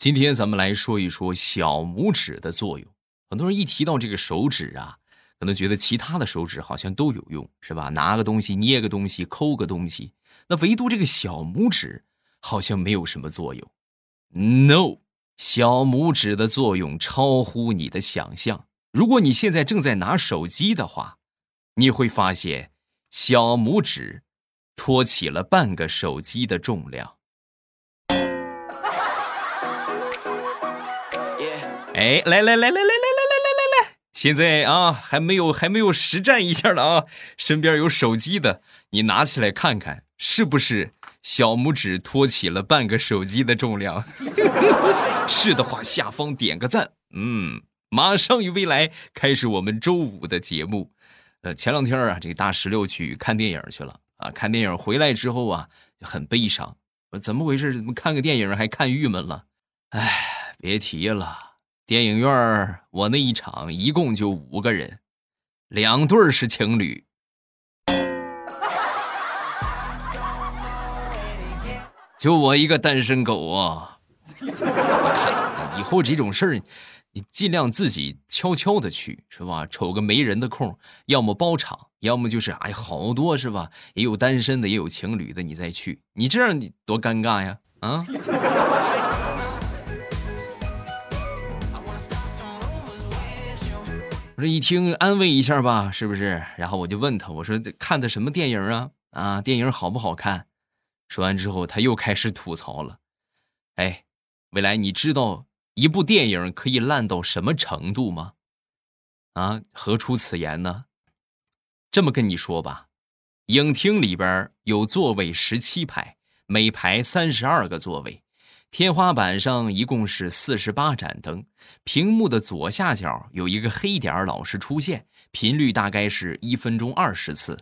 今天咱们来说一说小拇指的作用。很多人一提到这个手指啊，可能觉得其他的手指好像都有用，是吧？拿个东西、捏个东西、抠个东西，那唯独这个小拇指好像没有什么作用。No，小拇指的作用超乎你的想象。如果你现在正在拿手机的话，你会发现小拇指托起了半个手机的重量。哎，来来来来来来来来来来来！现在啊，还没有还没有实战一下的啊，身边有手机的，你拿起来看看，是不是小拇指托起了半个手机的重量？是的话，下方点个赞。嗯，马上与未来开始我们周五的节目。呃，前两天啊，这个大石榴去看电影去了啊，看电影回来之后啊，很悲伤。怎么回事？怎么看个电影还看郁闷了？哎，别提了。电影院我那一场一共就五个人，两对是情侣，就我一个单身狗啊！以后这种事儿，你尽量自己悄悄的去，是吧？瞅个没人的空，要么包场，要么就是哎，好多是吧？也有单身的，也有情侣的，你再去，你这样你多尴尬呀！啊！我说一听，安慰一下吧，是不是？然后我就问他，我说看的什么电影啊？啊，电影好不好看？说完之后，他又开始吐槽了。哎，未来，你知道一部电影可以烂到什么程度吗？啊，何出此言呢？这么跟你说吧，影厅里边有座位十七排，每排三十二个座位。天花板上一共是四十八盏灯，屏幕的左下角有一个黑点老是出现，频率大概是一分钟二十次。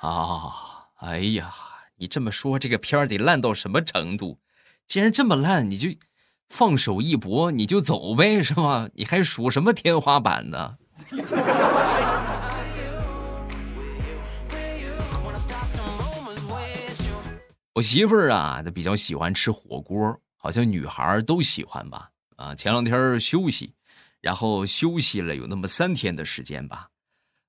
啊，哎呀，你这么说，这个片儿得烂到什么程度？既然这么烂，你就放手一搏，你就走呗，是吧？你还数什么天花板呢？我媳妇儿啊，她比较喜欢吃火锅，好像女孩都喜欢吧？啊，前两天休息，然后休息了有那么三天的时间吧，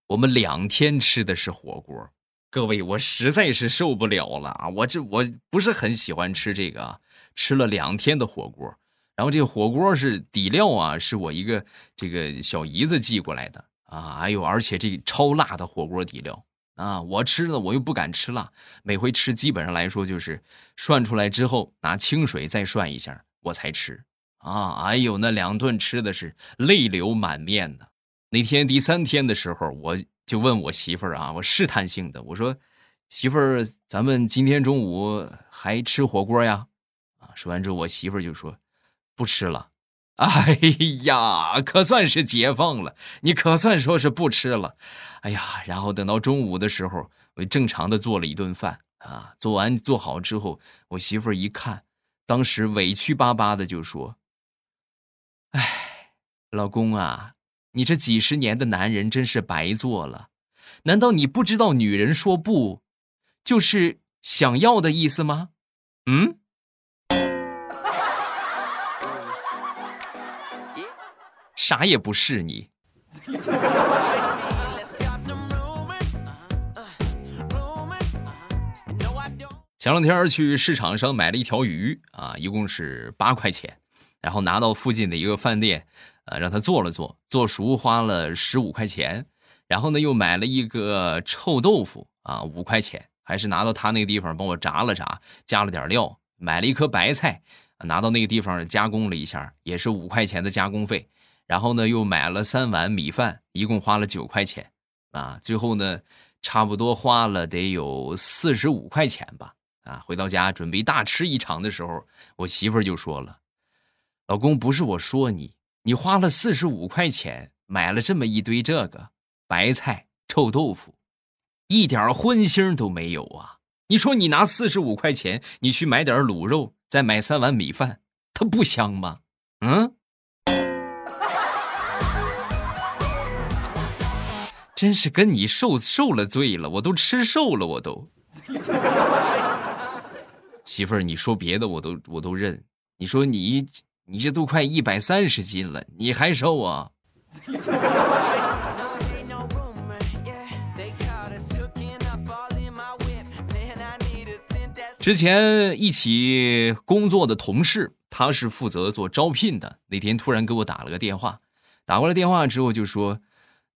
我们两天吃的是火锅。各位，我实在是受不了了啊！我这我不是很喜欢吃这个，吃了两天的火锅，然后这个火锅是底料啊，是我一个这个小姨子寄过来的啊，哎呦，而且这超辣的火锅底料。啊，我吃呢，我又不敢吃辣，每回吃基本上来说就是涮出来之后拿清水再涮一下，我才吃。啊，哎呦，那两顿吃的是泪流满面的。那天第三天的时候，我就问我媳妇儿啊，我试探性的我说：“媳妇儿，咱们今天中午还吃火锅呀？”啊，说完之后，我媳妇儿就说：“不吃了。” 哎呀，可算是解放了！你可算说是不吃了。哎呀，然后等到中午的时候，我正常的做了一顿饭啊。做完做好之后，我媳妇儿一看，当时委屈巴巴的就说：“哎，老公啊，你这几十年的男人真是白做了。难道你不知道女人说不，就是想要的意思吗？嗯？”啥也不是你。前两天去市场上买了一条鱼啊，一共是八块钱，然后拿到附近的一个饭店，呃，让他做了做，做熟花了十五块钱，然后呢又买了一个臭豆腐啊，五块钱，还是拿到他那个地方帮我炸了炸，加了点料，买了一颗白菜，拿到那个地方加工了一下，也是五块钱的加工费。然后呢，又买了三碗米饭，一共花了九块钱，啊，最后呢，差不多花了得有四十五块钱吧，啊，回到家准备大吃一场的时候，我媳妇就说了：“老公，不是我说你，你花了四十五块钱买了这么一堆这个白菜臭豆腐，一点荤腥都没有啊！你说你拿四十五块钱，你去买点卤肉，再买三碗米饭，它不香吗？真是跟你受受了罪了，我都吃瘦了，我都。媳妇儿，你说别的我都我都认。你说你你这都快一百三十斤了，你还瘦啊？之前一起工作的同事，他是负责做招聘的。那天突然给我打了个电话，打过来电话之后就说：“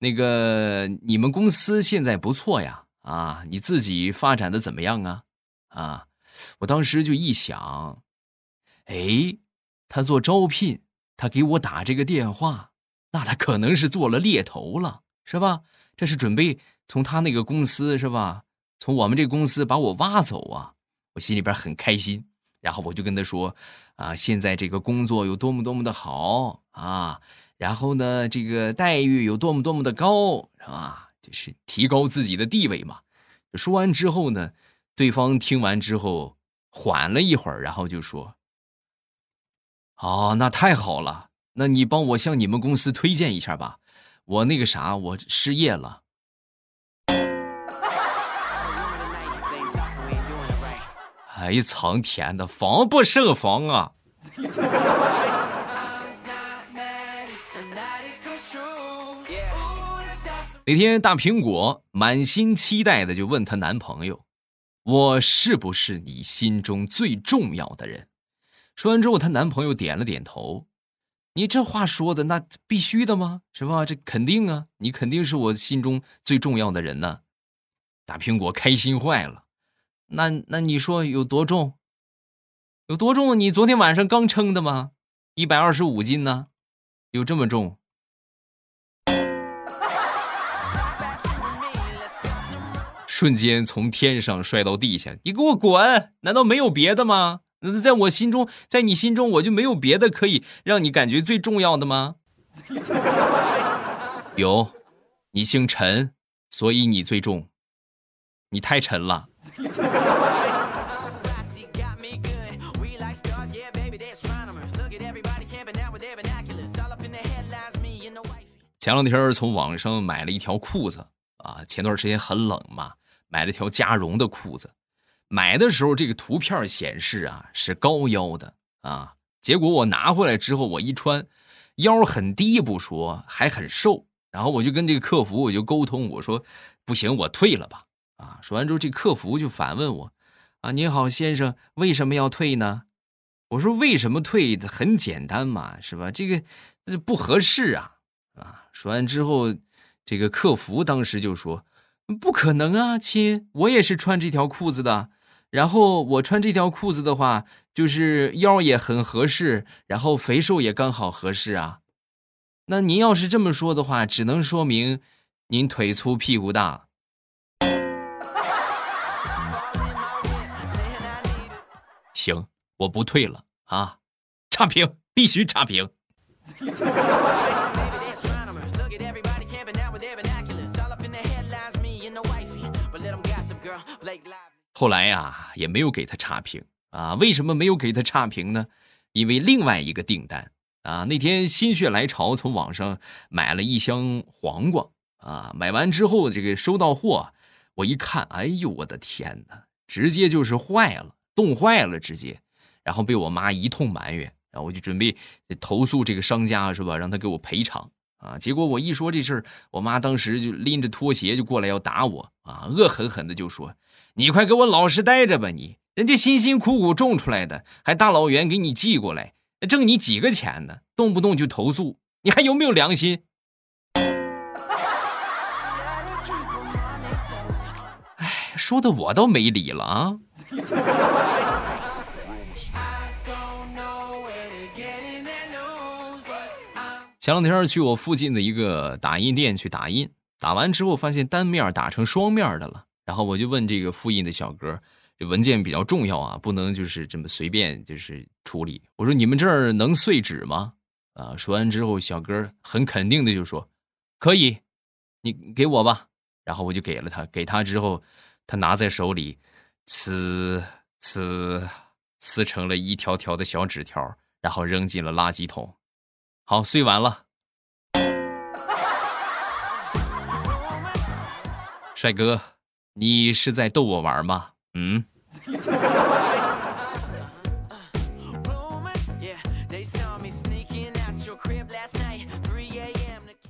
那个你们公司现在不错呀，啊，你自己发展的怎么样啊？啊。”我当时就一想，哎，他做招聘，他给我打这个电话，那他可能是做了猎头了，是吧？这是准备从他那个公司是吧？从我们这公司把我挖走啊！我心里边很开心，然后我就跟他说，啊，现在这个工作有多么多么的好啊，然后呢，这个待遇有多么多么的高，是吧？就是提高自己的地位嘛。说完之后呢。对方听完之后，缓了一会儿，然后就说：“哦，那太好了，那你帮我向你们公司推荐一下吧，我那个啥，我失业了。”哎呀，苍天的，防不胜防啊！那天，大苹果满心期待的就问她男朋友。我是不是你心中最重要的人？说完之后，她男朋友点了点头。你这话说的，那必须的吗？是吧？这肯定啊，你肯定是我心中最重要的人呢。大苹果开心坏了。那那你说有多重？有多重？你昨天晚上刚称的吗？一百二十五斤呢？有这么重？瞬间从天上摔到地下，你给我滚！难道没有别的吗？那在我心中，在你心中，我就没有别的可以让你感觉最重要的吗？有，你姓陈，所以你最重。你太沉了。前两天从网上买了一条裤子啊，前段时间很冷嘛。买了条加绒的裤子，买的时候这个图片显示啊是高腰的啊，结果我拿回来之后我一穿，腰很低不说，还很瘦。然后我就跟这个客服我就沟通，我说不行，我退了吧。啊，说完之后这客服就反问我，啊，您好先生，为什么要退呢？我说为什么退？很简单嘛，是吧？这个不合适啊啊。说完之后，这个客服当时就说。不可能啊，亲，我也是穿这条裤子的。然后我穿这条裤子的话，就是腰也很合适，然后肥瘦也刚好合适啊。那您要是这么说的话，只能说明您腿粗屁股大。行，我不退了啊，差评，必须差评。后来呀，也没有给他差评啊。为什么没有给他差评呢？因为另外一个订单啊，那天心血来潮从网上买了一箱黄瓜啊。买完之后，这个收到货，我一看，哎呦，我的天哪，直接就是坏了，冻坏了，直接。然后被我妈一通埋怨，然后我就准备投诉这个商家，是吧？让他给我赔偿啊。结果我一说这事儿，我妈当时就拎着拖鞋就过来要打我啊，恶狠狠的就说。你快给我老实待着吧！你人家辛辛苦苦种出来的，还大老远给你寄过来，挣你几个钱呢？动不动就投诉，你还有没有良心？哎，说的我倒没理了啊！前两天去我附近的一个打印店去打印，打完之后发现单面打成双面的了。然后我就问这个复印的小哥，这文件比较重要啊，不能就是这么随便就是处理。我说你们这儿能碎纸吗？啊，说完之后，小哥很肯定的就说，可以，你给我吧。然后我就给了他，给他之后，他拿在手里，呲呲撕成了一条条的小纸条，然后扔进了垃圾桶。好，碎完了。帅哥。你是在逗我玩吗？嗯。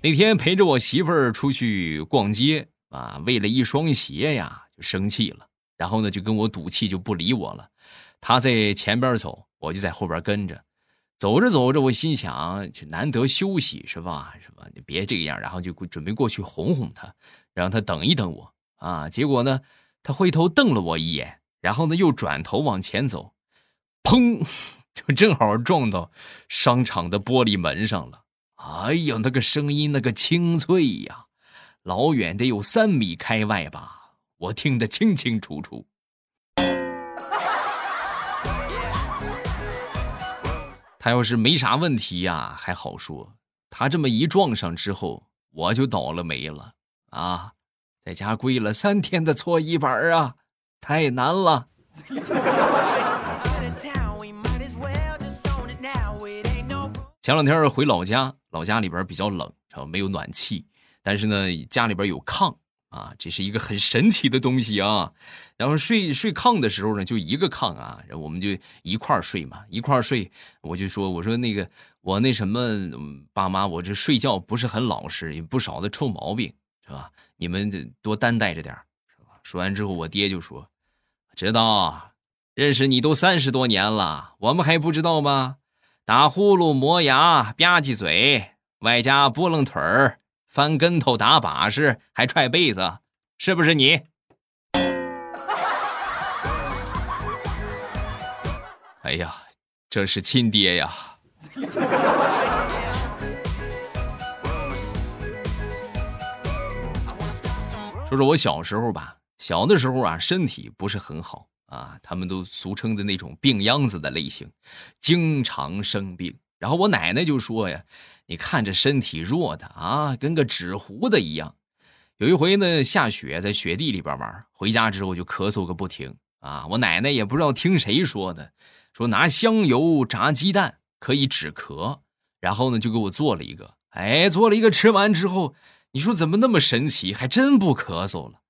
那天陪着我媳妇儿出去逛街啊为了一双鞋呀就生气了。然后呢就跟我赌气就不理我了。她在前边走我就在后边跟着。走着走着我心想就难得休息是吧？是吧？你别这个样然后就准备过去哄哄她让她等一等我啊。结果呢，他回头瞪了我一眼，然后呢又转头往前走，砰，就正好撞到商场的玻璃门上了。哎呀，那个声音那个清脆呀，老远得有三米开外吧，我听得清清楚楚。他要是没啥问题呀，还好说。他这么一撞上之后，我就倒了霉了啊，在家跪了三天的搓衣板啊，太难了。前两天回老家，老家里边比较冷，没有暖气，但是呢，家里边有炕。啊，这是一个很神奇的东西啊！然后睡睡炕的时候呢，就一个炕啊，然后我们就一块儿睡嘛，一块儿睡。我就说，我说那个我那什么爸妈，我这睡觉不是很老实，有不少的臭毛病，是吧？你们得多担待着点是吧？说完之后，我爹就说：“知道，认识你都三十多年了，我们还不知道吗？打呼噜、磨牙、吧唧嘴，外加拨楞腿儿。”翻跟头、打把式，还踹被子，是不是你？哎呀，这是亲爹呀！说说我小时候吧，小的时候啊，身体不是很好啊，他们都俗称的那种病秧子的类型，经常生病。然后我奶奶就说呀。你看这身体弱的啊，跟个纸糊的一样。有一回呢，下雪在雪地里边玩，回家之后就咳嗽个不停啊。我奶奶也不知道听谁说的，说拿香油炸鸡蛋可以止咳，然后呢就给我做了一个。哎，做了一个，吃完之后，你说怎么那么神奇，还真不咳嗽了。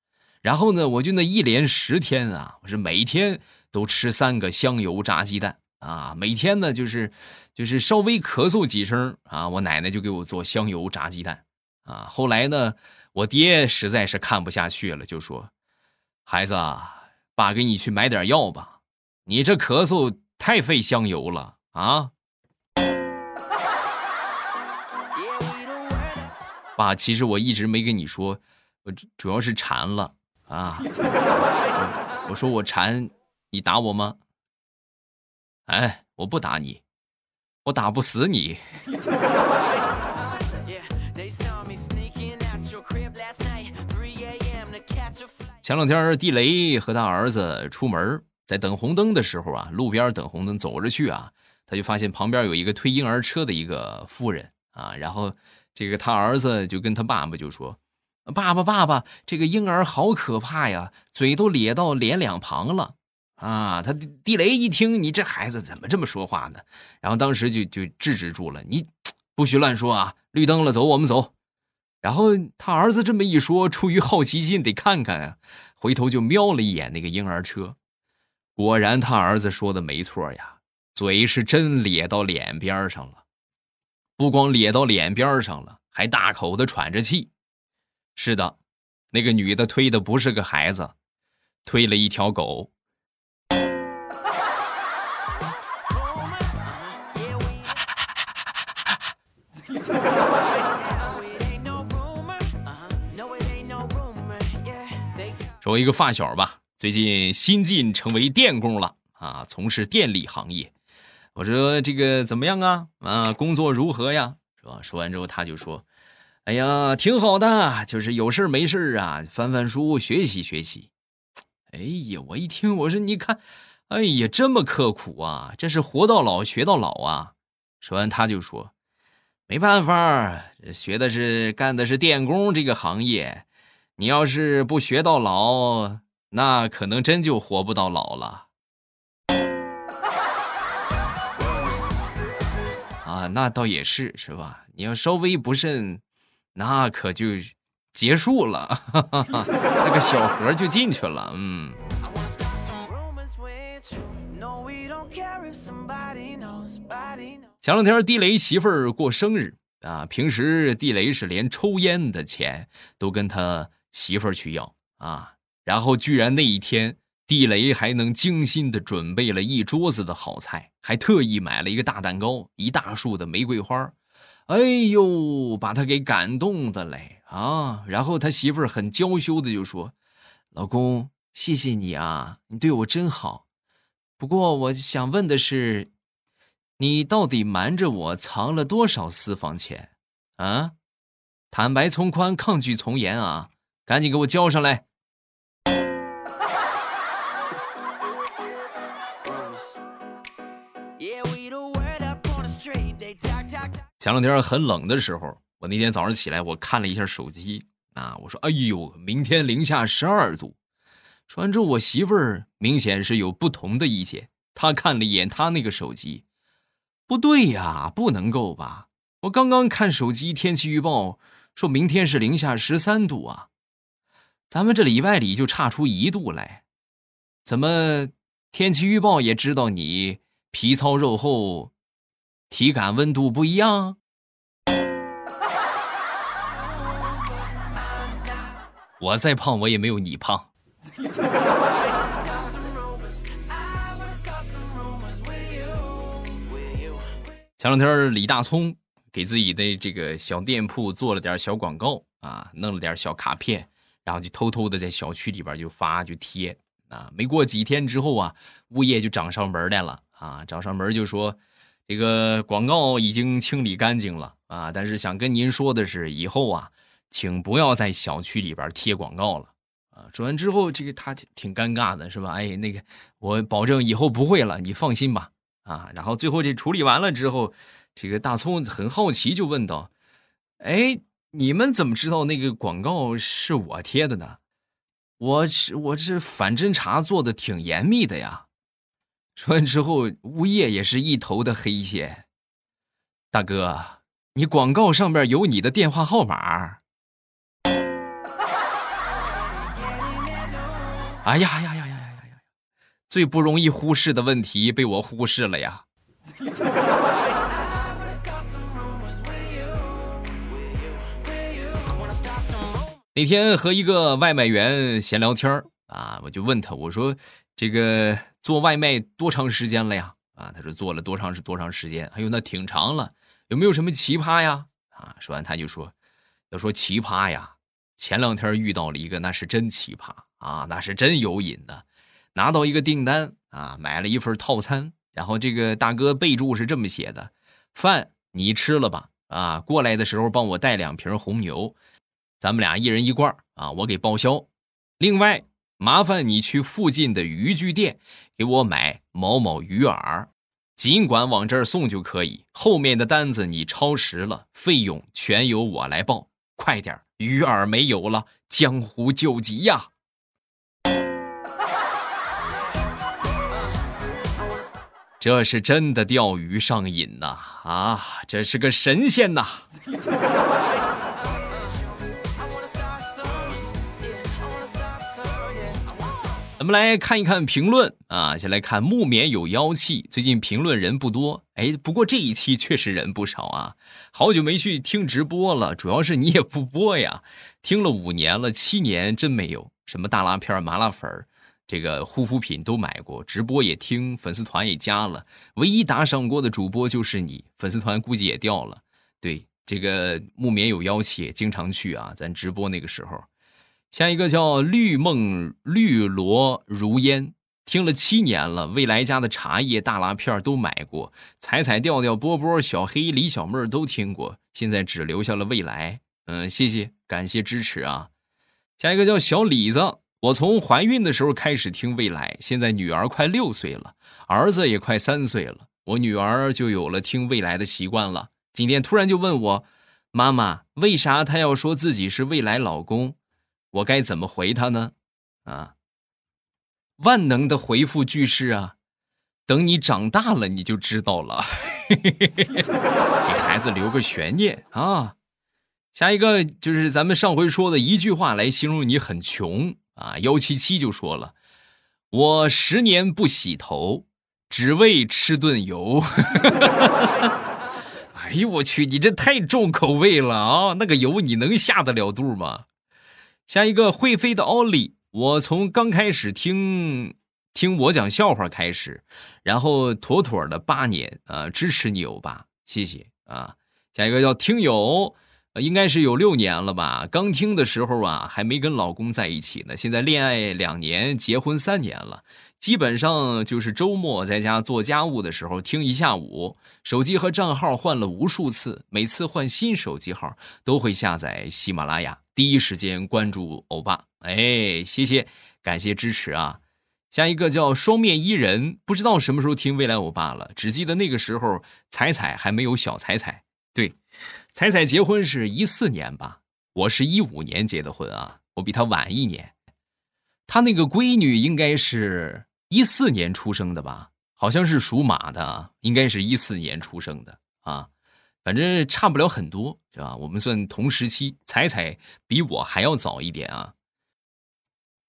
然后呢，我就那一连十天啊，我是每天都吃三个香油炸鸡蛋。啊，每天呢就是，就是稍微咳嗽几声啊，我奶奶就给我做香油炸鸡蛋啊。后来呢，我爹实在是看不下去了，就说：“孩子，啊爸给你去买点药吧，你这咳嗽太费香油了啊。”爸，其实我一直没跟你说，我主要是馋了啊。我说我馋，你打我吗？哎，我不打你，我打不死你。前两天地雷和他儿子出门，在等红灯的时候啊，路边等红灯走着去啊，他就发现旁边有一个推婴儿车的一个妇人啊，然后这个他儿子就跟他爸爸就说：“爸爸，爸爸，这个婴儿好可怕呀，嘴都咧到脸两旁了。”啊，他地雷一听，你这孩子怎么这么说话呢？然后当时就就制止住了，你 不许乱说啊！绿灯了，走，我们走。然后他儿子这么一说，出于好奇心得看看啊，回头就瞄了一眼那个婴儿车，果然他儿子说的没错呀，嘴是真咧到脸边上了，不光咧到脸边上了，还大口的喘着气。是的，那个女的推的不是个孩子，推了一条狗。说一个发小吧，最近新晋成为电工了啊，从事电力行业。我说这个怎么样啊？啊，工作如何呀？是吧？说完之后他就说：“哎呀，挺好的，就是有事没事啊，翻翻书，学习学习。”哎呀，我一听，我说你看，哎呀，这么刻苦啊，这是活到老学到老啊。说完他就说：“没办法，学的是干的是电工这个行业。”你要是不学到老，那可能真就活不到老了。啊，那倒也是，是吧？你要稍微不慎，那可就结束了，那个小盒就进去了。嗯。前两天地雷媳妇儿过生日。啊，平时地雷是连抽烟的钱都跟他媳妇儿去要啊，然后居然那一天地雷还能精心的准备了一桌子的好菜，还特意买了一个大蛋糕，一大束的玫瑰花，哎呦，把他给感动的嘞啊！然后他媳妇儿很娇羞的就说：“老公，谢谢你啊，你对我真好。不过我想问的是。”你到底瞒着我藏了多少私房钱？啊！坦白从宽，抗拒从严啊！赶紧给我交上来！前两天很冷的时候，我那天早上起来，我看了一下手机啊，我说：“哎呦，明天零下十二度。”说完之后，我媳妇儿明显是有不同的意见，她看了一眼她那个手机。不对呀，不能够吧？我刚刚看手机天气预报，说明天是零下十三度啊，咱们这里外里就差出一度来，怎么天气预报也知道你皮糙肉厚，体感温度不一样？我再胖，我也没有你胖。前两天李大聪给自己的这个小店铺做了点小广告啊，弄了点小卡片，然后就偷偷的在小区里边就发就贴啊。没过几天之后啊，物业就找上门来了啊，找上门就说这个广告已经清理干净了啊，但是想跟您说的是，以后啊，请不要在小区里边贴广告了啊。说完之后，这个他挺尴尬的，是吧？哎，那个我保证以后不会了，你放心吧。啊，然后最后这处理完了之后，这个大葱很好奇，就问道：“哎，你们怎么知道那个广告是我贴的呢？我是我这反侦查做的挺严密的呀。”说完之后，物业也是一头的黑线。大哥，你广告上面有你的电话号码。哎呀呀呀呀呀呀呀！最不容易忽视的问题被我忽视了呀！那天和一个外卖员闲聊天啊，我就问他，我说：“这个做外卖多长时间了呀？”啊，他说做了多长是多长时间？哎呦，那挺长了，有没有什么奇葩呀？啊，说完他就说：“要说奇葩呀，前两天遇到了一个，那是真奇葩啊，那是真有瘾的。”拿到一个订单啊，买了一份套餐，然后这个大哥备注是这么写的：饭你吃了吧，啊，过来的时候帮我带两瓶红牛，咱们俩一人一罐啊，我给报销。另外，麻烦你去附近的渔具店给我买某某鱼饵，尽管往这儿送就可以，后面的单子你超时了，费用全由我来报。快点，鱼饵没有了，江湖救急呀！这是真的钓鱼上瘾呐！啊，这是个神仙呐！咱们来看一看评论啊，先来看木棉有妖气。最近评论人不多，哎，不过这一期确实人不少啊。好久没去听直播了，主要是你也不播呀。听了五年了，七年真没有什么大拉片、麻辣粉。这个护肤品都买过，直播也听，粉丝团也加了，唯一打赏过的主播就是你，粉丝团估计也掉了。对，这个木棉有妖气，经常去啊，咱直播那个时候。下一个叫绿梦绿萝如烟，听了七年了，未来家的茶叶大拉片都买过，彩彩调调波波小黑李小妹都听过，现在只留下了未来。嗯，谢谢，感谢支持啊。下一个叫小李子。我从怀孕的时候开始听未来，现在女儿快六岁了，儿子也快三岁了，我女儿就有了听未来的习惯了。今天突然就问我，妈妈，为啥她要说自己是未来老公？我该怎么回他呢？啊，万能的回复句式啊，等你长大了你就知道了，给孩子留个悬念啊。下一个就是咱们上回说的一句话来形容你很穷。啊，幺七七就说了，我十年不洗头，只为吃顿油。哎 哎呦我去，你这太重口味了啊！那个油你能下得了肚吗？下一个会飞的奥利，我从刚开始听听我讲笑话开始，然后妥妥的八年啊，支持你欧巴，谢谢啊。下一个叫听友。应该是有六年了吧？刚听的时候啊，还没跟老公在一起呢。现在恋爱两年，结婚三年了，基本上就是周末在家做家务的时候听一下午。手机和账号换了无数次，每次换新手机号都会下载喜马拉雅，第一时间关注欧巴。哎，谢谢，感谢支持啊！下一个叫双面伊人，不知道什么时候听未来欧巴了，只记得那个时候彩彩还没有小彩彩。对。彩彩结婚是一四年吧，我是一五年结的婚啊，我比她晚一年。她那个闺女应该是一四年出生的吧，好像是属马的，应该是一四年出生的啊，反正差不了很多，是吧？我们算同时期，彩彩比我还要早一点啊。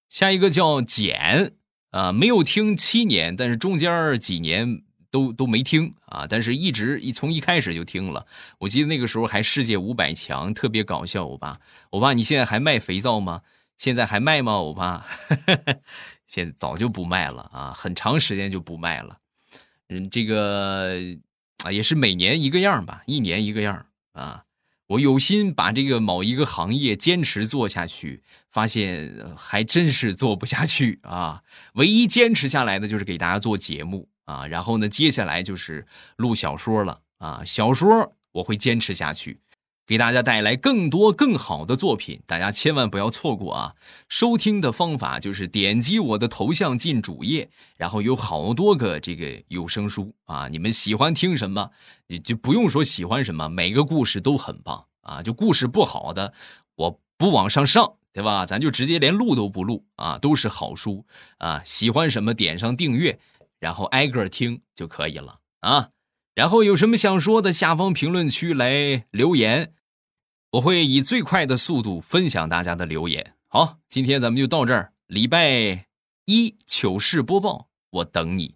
下一个叫简啊，没有听七年，但是中间几年。都都没听啊，但是一直一从一开始就听了。我记得那个时候还世界五百强，特别搞笑。欧巴，欧巴，你现在还卖肥皂吗？现在还卖吗？欧巴，现在早就不卖了啊，很长时间就不卖了。嗯，这个啊也是每年一个样吧，一年一个样啊。我有心把这个某一个行业坚持做下去，发现还真是做不下去啊。唯一坚持下来的就是给大家做节目。啊，然后呢，接下来就是录小说了啊！小说我会坚持下去，给大家带来更多更好的作品，大家千万不要错过啊！收听的方法就是点击我的头像进主页，然后有好多个这个有声书啊，你们喜欢听什么，你就不用说喜欢什么，每个故事都很棒啊！就故事不好的，我不往上上，对吧？咱就直接连录都不录啊，都是好书啊！喜欢什么，点上订阅。然后挨个听就可以了啊！然后有什么想说的，下方评论区来留言，我会以最快的速度分享大家的留言。好，今天咱们就到这儿。礼拜一糗事播报，我等你。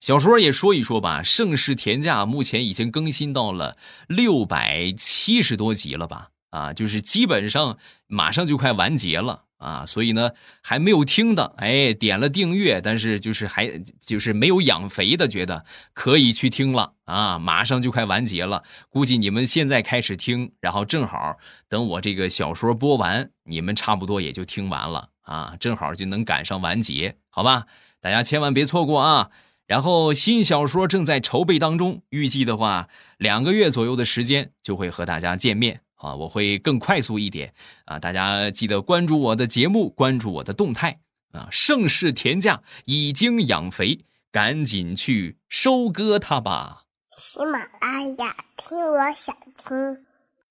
小说也说一说吧，《盛世田价》目前已经更新到了六百七十多集了吧？啊，就是基本上马上就快完结了。啊，所以呢，还没有听的，哎，点了订阅，但是就是还就是没有养肥的，觉得可以去听了啊，马上就快完结了，估计你们现在开始听，然后正好等我这个小说播完，你们差不多也就听完了啊，正好就能赶上完结，好吧？大家千万别错过啊！然后新小说正在筹备当中，预计的话，两个月左右的时间就会和大家见面。啊，我会更快速一点啊！大家记得关注我的节目，关注我的动态啊！盛世田价已经养肥，赶紧去收割它吧！喜马拉雅听，我想听。